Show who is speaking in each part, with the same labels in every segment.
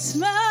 Speaker 1: Christmas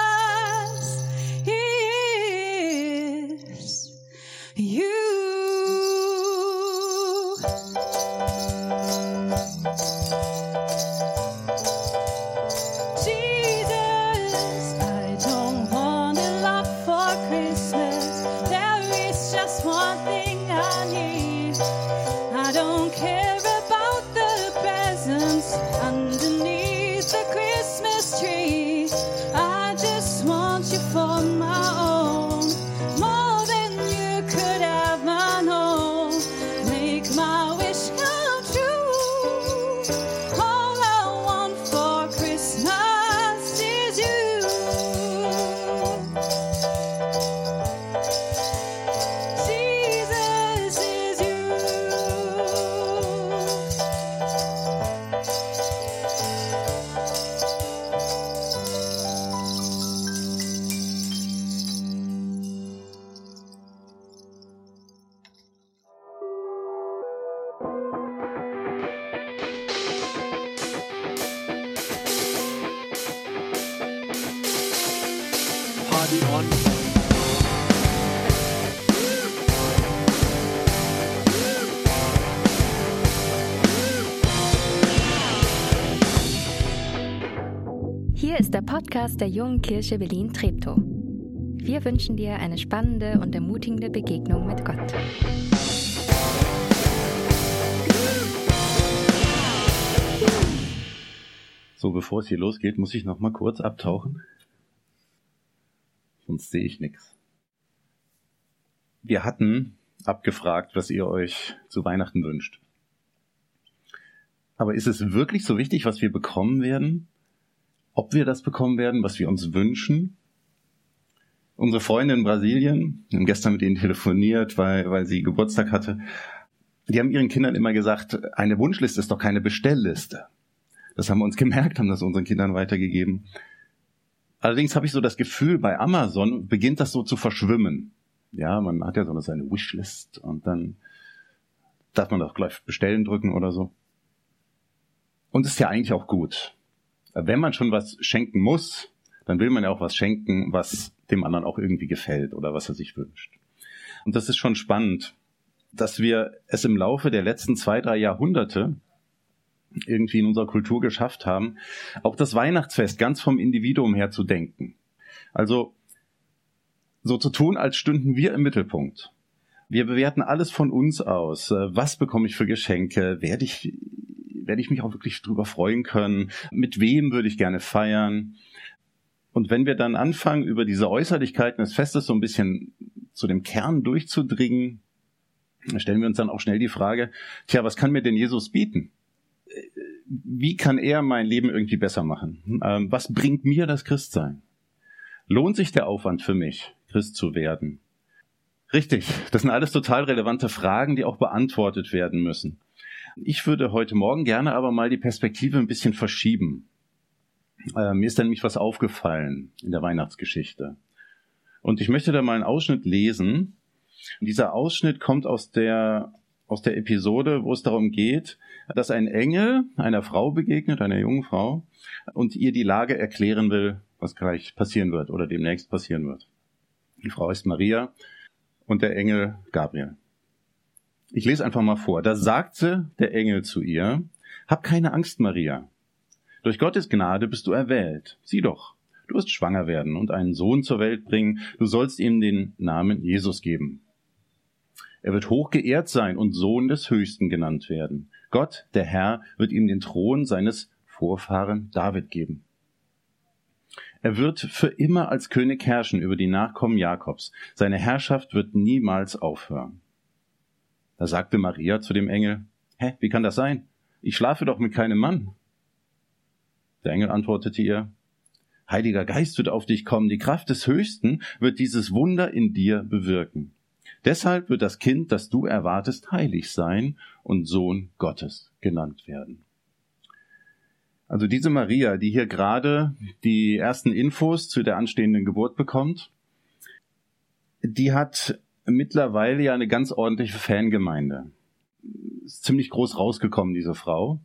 Speaker 2: ist der Podcast der Jungen Kirche Berlin-Treptow. Wir wünschen dir eine spannende und ermutigende Begegnung mit Gott.
Speaker 3: So, bevor es hier losgeht, muss ich noch mal kurz abtauchen. Sonst sehe ich nichts. Wir hatten abgefragt, was ihr euch zu Weihnachten wünscht. Aber ist es wirklich so wichtig, was wir bekommen werden? Ob wir das bekommen werden, was wir uns wünschen? Unsere Freunde in Brasilien, wir haben gestern mit ihnen telefoniert, weil, weil sie Geburtstag hatte, die haben ihren Kindern immer gesagt, eine Wunschliste ist doch keine Bestellliste. Das haben wir uns gemerkt, haben das unseren Kindern weitergegeben. Allerdings habe ich so das Gefühl, bei Amazon beginnt das so zu verschwimmen. Ja, man hat ja so seine Wishlist und dann darf man doch gleich bestellen drücken oder so. Und ist ja eigentlich auch gut. Wenn man schon was schenken muss, dann will man ja auch was schenken, was dem anderen auch irgendwie gefällt oder was er sich wünscht. Und das ist schon spannend, dass wir es im Laufe der letzten zwei, drei Jahrhunderte irgendwie in unserer Kultur geschafft haben, auch das Weihnachtsfest ganz vom Individuum her zu denken. Also so zu tun, als stünden wir im Mittelpunkt. Wir bewerten alles von uns aus. Äh, Was bekomme ich für Geschenke? Werde ich, werde ich mich auch wirklich drüber freuen können? Mit wem würde ich gerne feiern? Und wenn wir dann anfangen, über diese Äußerlichkeiten des Festes so ein bisschen zu dem Kern durchzudringen, stellen wir uns dann auch schnell die Frage, tja, was kann mir denn Jesus bieten? Wie kann er mein Leben irgendwie besser machen? Ähm, Was bringt mir das Christsein? Lohnt sich der Aufwand für mich, Christ zu werden? Richtig, das sind alles total relevante Fragen, die auch beantwortet werden müssen. Ich würde heute Morgen gerne aber mal die Perspektive ein bisschen verschieben. Äh, mir ist da nämlich was aufgefallen in der Weihnachtsgeschichte. Und ich möchte da mal einen Ausschnitt lesen. Und dieser Ausschnitt kommt aus der, aus der Episode, wo es darum geht, dass ein Engel einer Frau begegnet, einer jungen Frau, und ihr die Lage erklären will, was gleich passieren wird oder demnächst passieren wird. Die Frau ist Maria und der Engel Gabriel. Ich lese einfach mal vor. Da sagte der Engel zu ihr, Hab keine Angst, Maria. Durch Gottes Gnade bist du erwählt. Sieh doch, du wirst schwanger werden und einen Sohn zur Welt bringen. Du sollst ihm den Namen Jesus geben. Er wird hoch geehrt sein und Sohn des Höchsten genannt werden. Gott, der Herr, wird ihm den Thron seines Vorfahren David geben. Er wird für immer als König herrschen über die Nachkommen Jakobs. Seine Herrschaft wird niemals aufhören. Da sagte Maria zu dem Engel, Hä, wie kann das sein? Ich schlafe doch mit keinem Mann. Der Engel antwortete ihr, Heiliger Geist wird auf dich kommen, die Kraft des Höchsten wird dieses Wunder in dir bewirken. Deshalb wird das Kind, das du erwartest, heilig sein und Sohn Gottes genannt werden. Also diese Maria, die hier gerade die ersten Infos zu der anstehenden Geburt bekommt, die hat mittlerweile ja eine ganz ordentliche Fangemeinde. Ist ziemlich groß rausgekommen, diese Frau.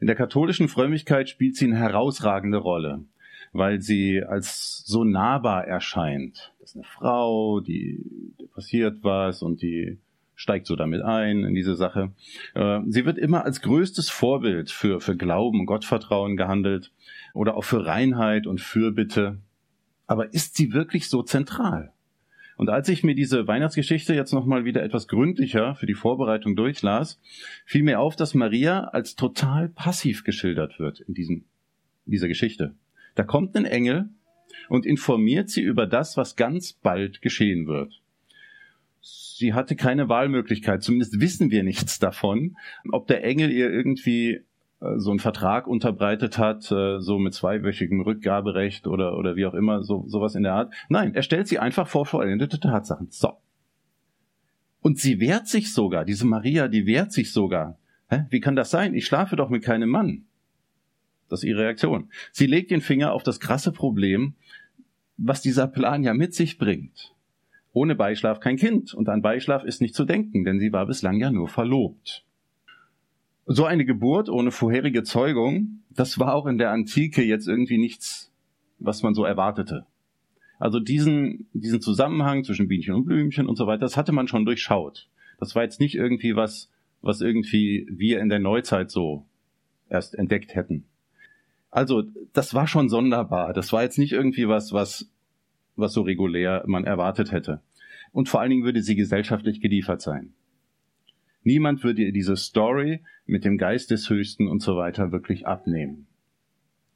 Speaker 3: In der katholischen Frömmigkeit spielt sie eine herausragende Rolle, weil sie als so nahbar erscheint. Das ist eine Frau, die, passiert was und die steigt so damit ein in diese Sache. Äh, sie wird immer als größtes Vorbild für, für Glauben und Gottvertrauen gehandelt oder auch für Reinheit und Fürbitte. Aber ist sie wirklich so zentral? Und als ich mir diese Weihnachtsgeschichte jetzt nochmal wieder etwas gründlicher für die Vorbereitung durchlas, fiel mir auf, dass Maria als total passiv geschildert wird in, diesem, in dieser Geschichte. Da kommt ein Engel und informiert sie über das, was ganz bald geschehen wird. Sie hatte keine Wahlmöglichkeit, zumindest wissen wir nichts davon, ob der Engel ihr irgendwie so einen Vertrag unterbreitet hat, äh, so mit zweiwöchigem Rückgaberecht oder, oder wie auch immer, so, sowas in der Art. Nein, er stellt sie einfach vor vollendete Tatsachen. So. Und sie wehrt sich sogar, diese Maria, die wehrt sich sogar. Hä? Wie kann das sein? Ich schlafe doch mit keinem Mann. Das ist ihre Reaktion. Sie legt den Finger auf das krasse Problem, was dieser Plan ja mit sich bringt. Ohne Beischlaf kein Kind. Und an Beischlaf ist nicht zu denken, denn sie war bislang ja nur verlobt. So eine Geburt ohne vorherige Zeugung, das war auch in der Antike jetzt irgendwie nichts, was man so erwartete. Also diesen, diesen Zusammenhang zwischen Bienchen und Blümchen und so weiter, das hatte man schon durchschaut. Das war jetzt nicht irgendwie was, was irgendwie wir in der Neuzeit so erst entdeckt hätten. Also, das war schon sonderbar. Das war jetzt nicht irgendwie was, was, was so regulär man erwartet hätte. Und vor allen Dingen würde sie gesellschaftlich geliefert sein. Niemand würde ihr diese Story mit dem Geist des Höchsten und so weiter wirklich abnehmen.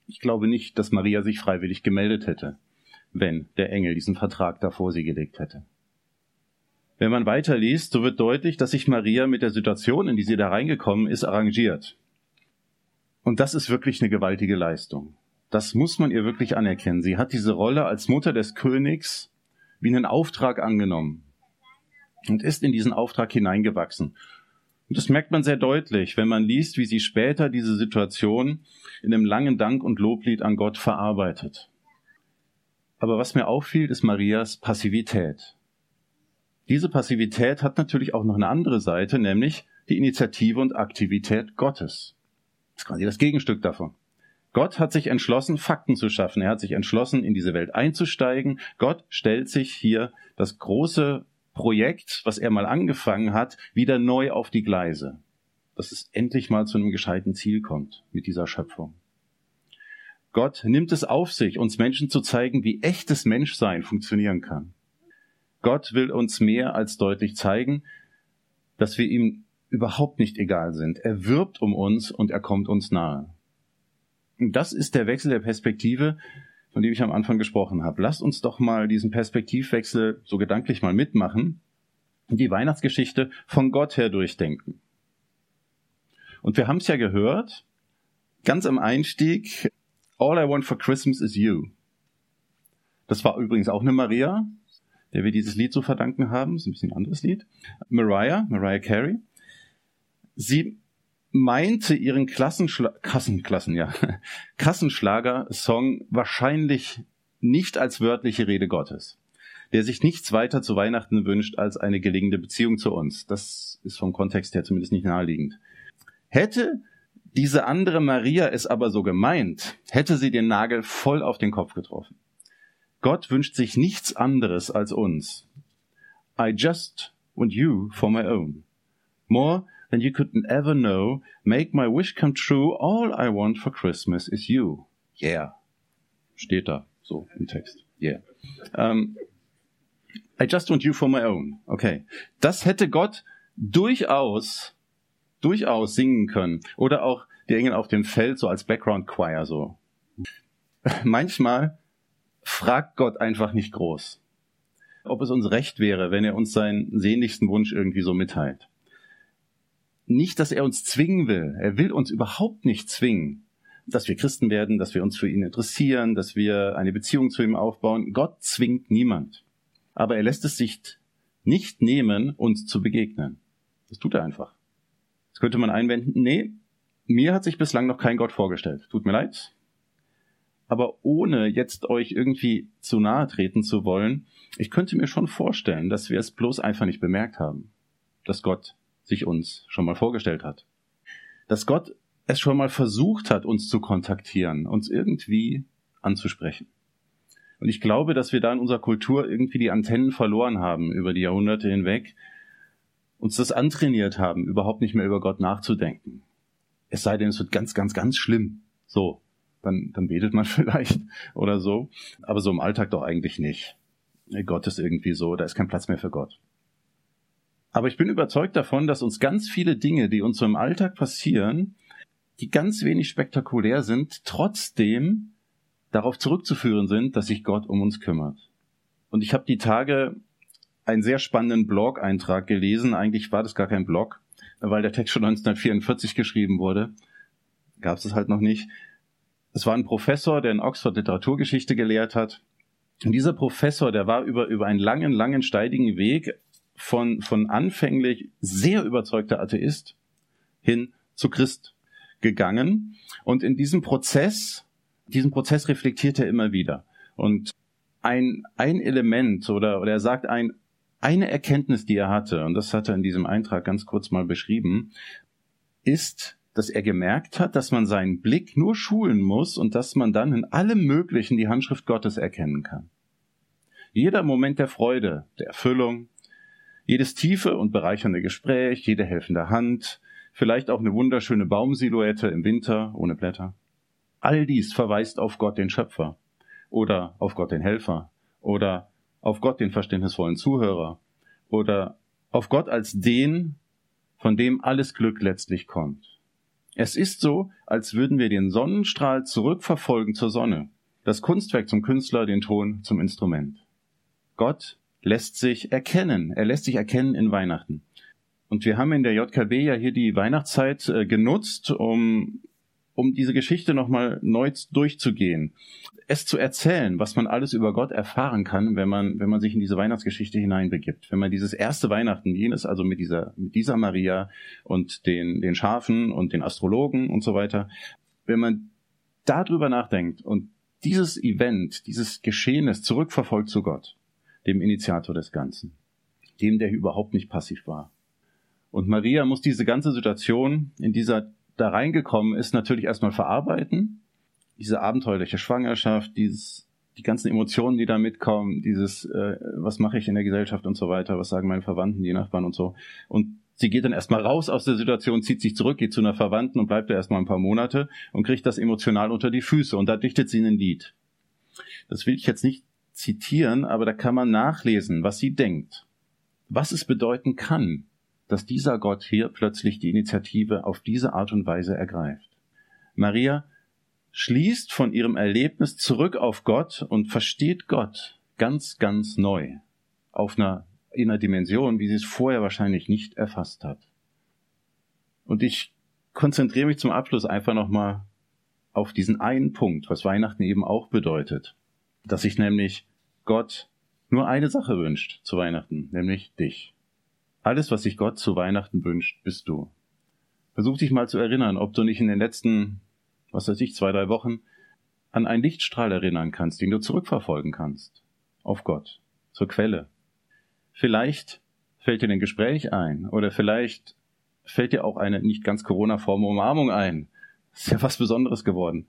Speaker 3: Ich glaube nicht, dass Maria sich freiwillig gemeldet hätte, wenn der Engel diesen Vertrag da vor sie gelegt hätte. Wenn man weiterliest, so wird deutlich, dass sich Maria mit der Situation, in die sie da reingekommen ist, arrangiert. Und das ist wirklich eine gewaltige Leistung. Das muss man ihr wirklich anerkennen. Sie hat diese Rolle als Mutter des Königs wie einen Auftrag angenommen und ist in diesen Auftrag hineingewachsen. Und das merkt man sehr deutlich, wenn man liest, wie sie später diese Situation in einem langen Dank und Loblied an Gott verarbeitet. Aber was mir auffiel, ist Marias Passivität. Diese Passivität hat natürlich auch noch eine andere Seite, nämlich die Initiative und Aktivität Gottes. Das ist quasi das Gegenstück davon. Gott hat sich entschlossen, Fakten zu schaffen. Er hat sich entschlossen, in diese Welt einzusteigen. Gott stellt sich hier das große Projekt, was er mal angefangen hat, wieder neu auf die Gleise. Dass es endlich mal zu einem gescheiten Ziel kommt mit dieser Schöpfung. Gott nimmt es auf sich, uns Menschen zu zeigen, wie echtes Menschsein funktionieren kann. Gott will uns mehr als deutlich zeigen, dass wir ihm überhaupt nicht egal sind. Er wirbt um uns und er kommt uns nahe. Und das ist der Wechsel der Perspektive, von dem ich am Anfang gesprochen habe. Lasst uns doch mal diesen Perspektivwechsel so gedanklich mal mitmachen und die Weihnachtsgeschichte von Gott her durchdenken. Und wir haben es ja gehört, ganz am Einstieg, All I want for Christmas is you. Das war übrigens auch eine Maria, der wir dieses Lied zu verdanken haben. Das ist ein bisschen ein anderes Lied. Mariah, Mariah Carey. Sie meinte ihren Klassenschla Kassen, Klassen, ja, Kassenschlager-Song wahrscheinlich nicht als wörtliche Rede Gottes, der sich nichts weiter zu Weihnachten wünscht als eine gelingende Beziehung zu uns. Das ist vom Kontext her zumindest nicht naheliegend. Hätte diese andere Maria es aber so gemeint, hätte sie den Nagel voll auf den Kopf getroffen. Gott wünscht sich nichts anderes als uns. I just want you for my own. More than you could ever know. Make my wish come true. All I want for Christmas is you. Yeah. Steht da so im Text. Yeah. Um, I just want you for my own. Okay. Das hätte Gott durchaus, durchaus singen können. Oder auch die Engel auf dem Feld so als Background Choir so. Manchmal fragt Gott einfach nicht groß. ob es uns recht wäre, wenn er uns seinen sehnlichsten Wunsch irgendwie so mitteilt. Nicht, dass er uns zwingen will. Er will uns überhaupt nicht zwingen, dass wir Christen werden, dass wir uns für ihn interessieren, dass wir eine Beziehung zu ihm aufbauen. Gott zwingt niemand. Aber er lässt es sich nicht nehmen, uns zu begegnen. Das tut er einfach. Jetzt könnte man einwenden, nee, mir hat sich bislang noch kein Gott vorgestellt. Tut mir leid. Aber ohne jetzt euch irgendwie zu nahe treten zu wollen, ich könnte mir schon vorstellen, dass wir es bloß einfach nicht bemerkt haben, dass Gott sich uns schon mal vorgestellt hat. Dass Gott es schon mal versucht hat, uns zu kontaktieren, uns irgendwie anzusprechen. Und ich glaube, dass wir da in unserer Kultur irgendwie die Antennen verloren haben über die Jahrhunderte hinweg, uns das antrainiert haben, überhaupt nicht mehr über Gott nachzudenken. Es sei denn, es wird ganz, ganz, ganz schlimm. So, dann, dann betet man vielleicht oder so. Aber so im Alltag doch eigentlich nicht. Gott ist irgendwie so, da ist kein Platz mehr für Gott. Aber ich bin überzeugt davon, dass uns ganz viele Dinge, die uns im Alltag passieren, die ganz wenig spektakulär sind, trotzdem darauf zurückzuführen sind, dass sich Gott um uns kümmert. Und ich habe die Tage einen sehr spannenden Blog-Eintrag gelesen. Eigentlich war das gar kein Blog, weil der Text schon 1944 geschrieben wurde. Gab es halt noch nicht. Es war ein Professor, der in Oxford Literaturgeschichte gelehrt hat. Und dieser Professor, der war über, über einen langen, langen, steidigen Weg von, von anfänglich sehr überzeugter Atheist hin zu Christ gegangen. Und in diesem Prozess, diesen Prozess reflektiert er immer wieder. Und ein, ein Element oder, oder er sagt ein, eine Erkenntnis, die er hatte, und das hat er in diesem Eintrag ganz kurz mal beschrieben, ist, dass er gemerkt hat, dass man seinen Blick nur schulen muss und dass man dann in allem Möglichen die Handschrift Gottes erkennen kann. Jeder Moment der Freude, der Erfüllung, jedes tiefe und bereichernde Gespräch, jede helfende Hand, vielleicht auch eine wunderschöne Baumsilhouette im Winter ohne Blätter. All dies verweist auf Gott den Schöpfer oder auf Gott den Helfer oder auf Gott den verständnisvollen Zuhörer oder auf Gott als den, von dem alles Glück letztlich kommt. Es ist so, als würden wir den Sonnenstrahl zurückverfolgen zur Sonne, das Kunstwerk zum Künstler, den Ton zum Instrument. Gott lässt sich erkennen. Er lässt sich erkennen in Weihnachten. Und wir haben in der JKB ja hier die Weihnachtszeit äh, genutzt, um, um diese Geschichte nochmal neu durchzugehen. Es zu erzählen, was man alles über Gott erfahren kann, wenn man, wenn man sich in diese Weihnachtsgeschichte hineinbegibt. Wenn man dieses erste Weihnachten, jenes also mit dieser, mit dieser Maria und den, den Schafen und den Astrologen und so weiter, wenn man darüber nachdenkt und dieses Event, dieses Geschehnis zurückverfolgt zu Gott, dem Initiator des Ganzen, dem, der überhaupt nicht passiv war. Und Maria muss diese ganze Situation, in dieser da reingekommen ist, natürlich erstmal verarbeiten. Diese abenteuerliche Schwangerschaft, dieses, die ganzen Emotionen, die da mitkommen, dieses, äh, was mache ich in der Gesellschaft und so weiter, was sagen meine Verwandten, die Nachbarn und so. Und sie geht dann erstmal raus aus der Situation, zieht sich zurück, geht zu einer Verwandten und bleibt da erstmal ein paar Monate und kriegt das emotional unter die Füße. Und da dichtet sie ein Lied. Das will ich jetzt nicht zitieren, aber da kann man nachlesen, was sie denkt. Was es bedeuten kann, dass dieser Gott hier plötzlich die Initiative auf diese Art und Weise ergreift. Maria schließt von ihrem Erlebnis zurück auf Gott und versteht Gott ganz, ganz neu. Auf einer, in einer Dimension, wie sie es vorher wahrscheinlich nicht erfasst hat. Und ich konzentriere mich zum Abschluss einfach nochmal auf diesen einen Punkt, was Weihnachten eben auch bedeutet dass sich nämlich Gott nur eine Sache wünscht zu Weihnachten, nämlich dich. Alles, was sich Gott zu Weihnachten wünscht, bist du. Versuch dich mal zu erinnern, ob du nicht in den letzten, was weiß ich, zwei, drei Wochen an einen Lichtstrahl erinnern kannst, den du zurückverfolgen kannst. Auf Gott, zur Quelle. Vielleicht fällt dir ein Gespräch ein oder vielleicht fällt dir auch eine nicht ganz Corona-Form Umarmung ein. ist ja was Besonderes geworden.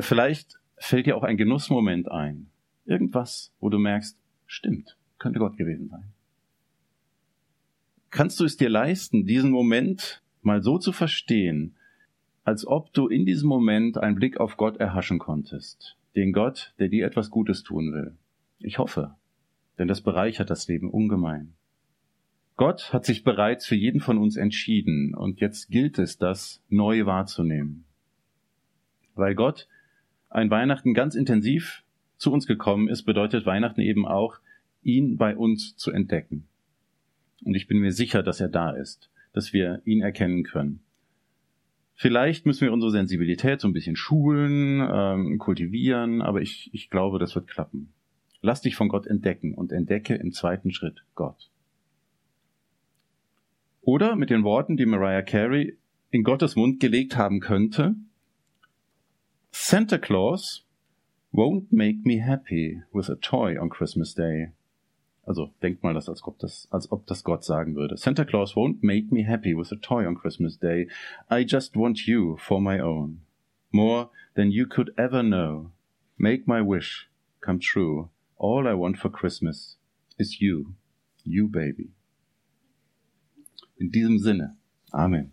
Speaker 3: Vielleicht fällt dir auch ein Genussmoment ein. Irgendwas, wo du merkst, stimmt, könnte Gott gewesen sein. Kannst du es dir leisten, diesen Moment mal so zu verstehen, als ob du in diesem Moment einen Blick auf Gott erhaschen konntest, den Gott, der dir etwas Gutes tun will. Ich hoffe, denn das bereichert das Leben ungemein. Gott hat sich bereits für jeden von uns entschieden und jetzt gilt es, das neu wahrzunehmen. Weil Gott ein Weihnachten ganz intensiv zu uns gekommen ist, bedeutet Weihnachten eben auch ihn bei uns zu entdecken. Und ich bin mir sicher, dass er da ist, dass wir ihn erkennen können. Vielleicht müssen wir unsere Sensibilität so ein bisschen schulen, ähm, kultivieren, aber ich, ich glaube, das wird klappen. Lass dich von Gott entdecken und entdecke im zweiten Schritt Gott. Oder mit den Worten, die Mariah Carey in Gottes Mund gelegt haben könnte, Santa Claus won't make me happy with a toy on Christmas Day. Also denkt mal das, als ob das, als ob das Gott sagen würde. Santa Claus won't make me happy with a toy on Christmas Day. I just want you for my own. More than you could ever know. Make my wish come true. All I want for Christmas is you. You baby. In diesem Sinne. Amen.